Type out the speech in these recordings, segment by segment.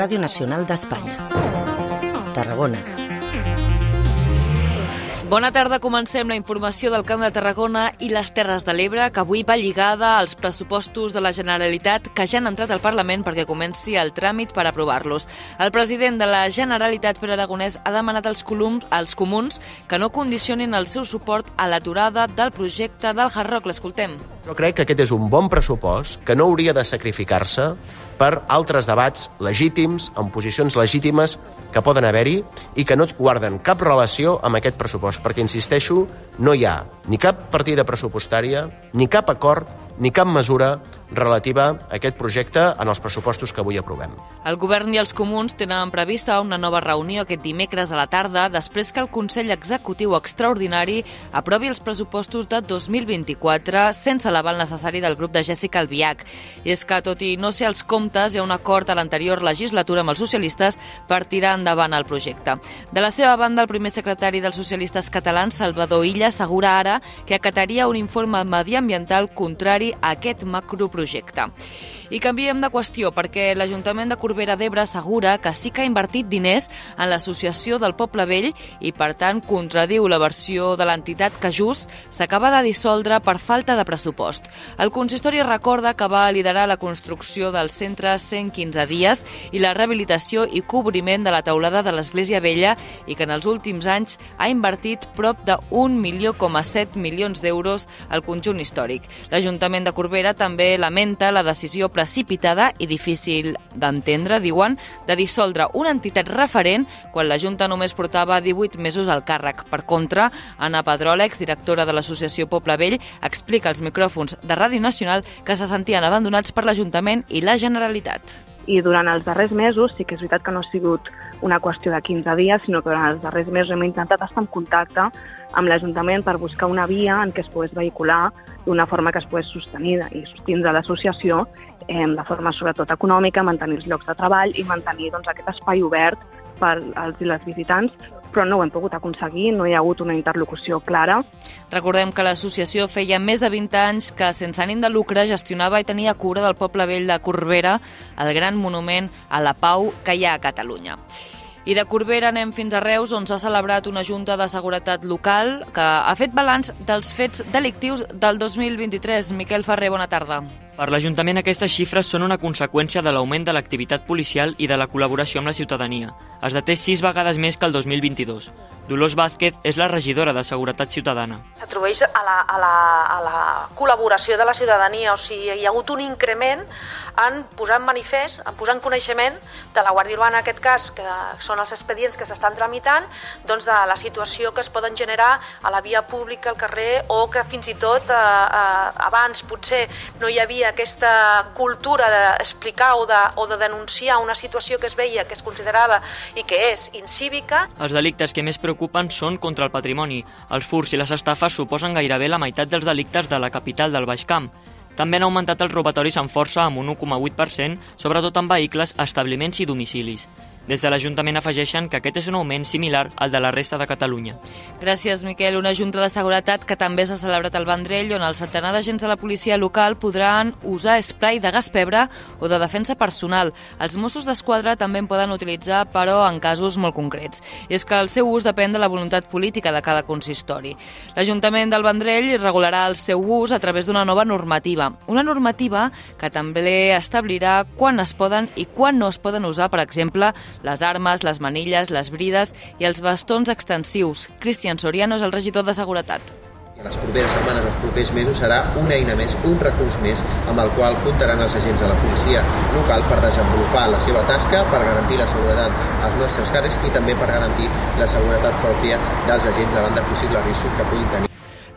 Ràdio Nacional d'Espanya. Tarragona. Bona tarda, comencem la informació del Camp de Tarragona i les Terres de l'Ebre, que avui va lligada als pressupostos de la Generalitat que ja han entrat al Parlament perquè comenci el tràmit per aprovar-los. El president de la Generalitat, Pere Aragonès, ha demanat als, colums, als comuns que no condicionin el seu suport a l'aturada del projecte del Hard Rock. L'escoltem. Jo crec que aquest és un bon pressupost que no hauria de sacrificar-se per altres debats legítims, en posicions legítimes que poden haver-hi i que no guarden cap relació amb aquest pressupost, perquè, insisteixo, no hi ha ni cap partida pressupostària, ni cap acord ni cap mesura relativa a aquest projecte en els pressupostos que avui aprovem. El govern i els comuns tenen prevista una nova reunió aquest dimecres a la tarda després que el Consell Executiu Extraordinari aprovi els pressupostos de 2024 sense l'aval necessari del grup de Jessica Albiach. I és que, tot i no ser els comptes, hi ha un acord a l'anterior legislatura amb els socialistes per tirar endavant el projecte. De la seva banda, el primer secretari dels socialistes catalans, Salvador Illa, assegura ara que acataria un informe mediambiental contrari a aquest macroprojecte. I canviem de qüestió perquè l'Ajuntament de Corbera d'Ebre assegura que sí que ha invertit diners en l'associació del Poble Vell i, per tant, contradiu la versió de l'entitat que just s'acaba de dissoldre per falta de pressupost. El consistori recorda que va liderar la construcció del centre 115 dies i la rehabilitació i cobriment de la teulada de l'Església Vella i que en els últims anys ha invertit prop de 1 milió milions d'euros al conjunt històric. L'Ajuntament de Corbera també lamenta la decisió precipitada i difícil d'entendre, diuen, de dissoldre una entitat referent quan la Junta només portava 18 mesos al càrrec. Per contra, Anna Pedrol, directora de l'Associació Poble Vell, explica als micròfons de Ràdio Nacional que se sentien abandonats per l'Ajuntament i la Generalitat. I durant els darrers mesos, sí que és veritat que no ha sigut una qüestió de 15 dies, sinó que durant els darrers mesos hem intentat estar en contacte amb l'Ajuntament per buscar una via en què es pogués vehicular d'una forma que es pogués sostenir i sostindre l'associació eh, de forma sobretot econòmica, mantenir els llocs de treball i mantenir doncs, aquest espai obert per als i les visitants, però no ho hem pogut aconseguir, no hi ha hagut una interlocució clara. Recordem que l'associació feia més de 20 anys que sense ànim de lucre gestionava i tenia cura del poble vell de Corbera, el gran monument a la pau que hi ha a Catalunya. I de Corbera anem fins a Reus, on s'ha celebrat una junta de seguretat local que ha fet balanç dels fets delictius del 2023. Miquel Ferrer, bona tarda. Per l'Ajuntament aquestes xifres són una conseqüència de l'augment de l'activitat policial i de la col·laboració amb la ciutadania. Es deté sis vegades més que el 2022. Dolors Vázquez és la regidora de Seguretat Ciutadana. S'atribueix a, la, a, la, a la col·laboració de la ciutadania, o sigui, hi ha hagut un increment en posar en manifest, en posar en coneixement de la Guàrdia Urbana, en aquest cas, que són els expedients que s'estan tramitant, doncs de la situació que es poden generar a la via pública, al carrer, o que fins i tot eh, eh, abans potser no hi havia aquesta cultura d'explicar o, de, o de denunciar una situació que es veia, que es considerava i que és incívica. Els delictes que més preocupen són contra el patrimoni. Els furs i les estafes suposen gairebé la meitat dels delictes de la capital del Baix Camp. També han augmentat els robatoris amb força amb un 1,8%, sobretot en vehicles, establiments i domicilis. Des de l'Ajuntament afegeixen que aquest és un augment similar al de la resta de Catalunya. Gràcies, Miquel. Una junta de seguretat que també s'ha celebrat al Vendrell, on el centenar d'agents de la policia local podran usar spray de gas pebre o de defensa personal. Els Mossos d'Esquadra també en poden utilitzar, però en casos molt concrets. I és que el seu ús depèn de la voluntat política de cada consistori. L'Ajuntament del Vendrell regularà el seu ús a través d'una nova normativa. Una normativa que també establirà quan es poden i quan no es poden usar, per exemple, les armes, les manilles, les brides i els bastons extensius. Cristian Soriano és el regidor de Seguretat. Les properes setmanes, els propers mesos, serà una eina més, un recurs més, amb el qual comptaran els agents de la policia local per desenvolupar la seva tasca, per garantir la seguretat als nostres carrers i també per garantir la seguretat pròpia dels agents davant de possibles riscos que puguin tenir.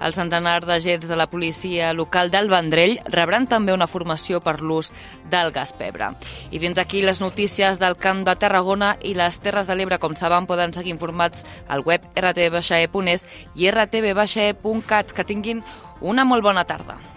El centenar d'agents de la policia local del Vendrell rebran també una formació per l'ús del gas pebre. I fins aquí les notícies del Camp de Tarragona i les Terres de l'Ebre, com saben, poden seguir informats al web rtv.es i rtv.cat. Que tinguin una molt bona tarda.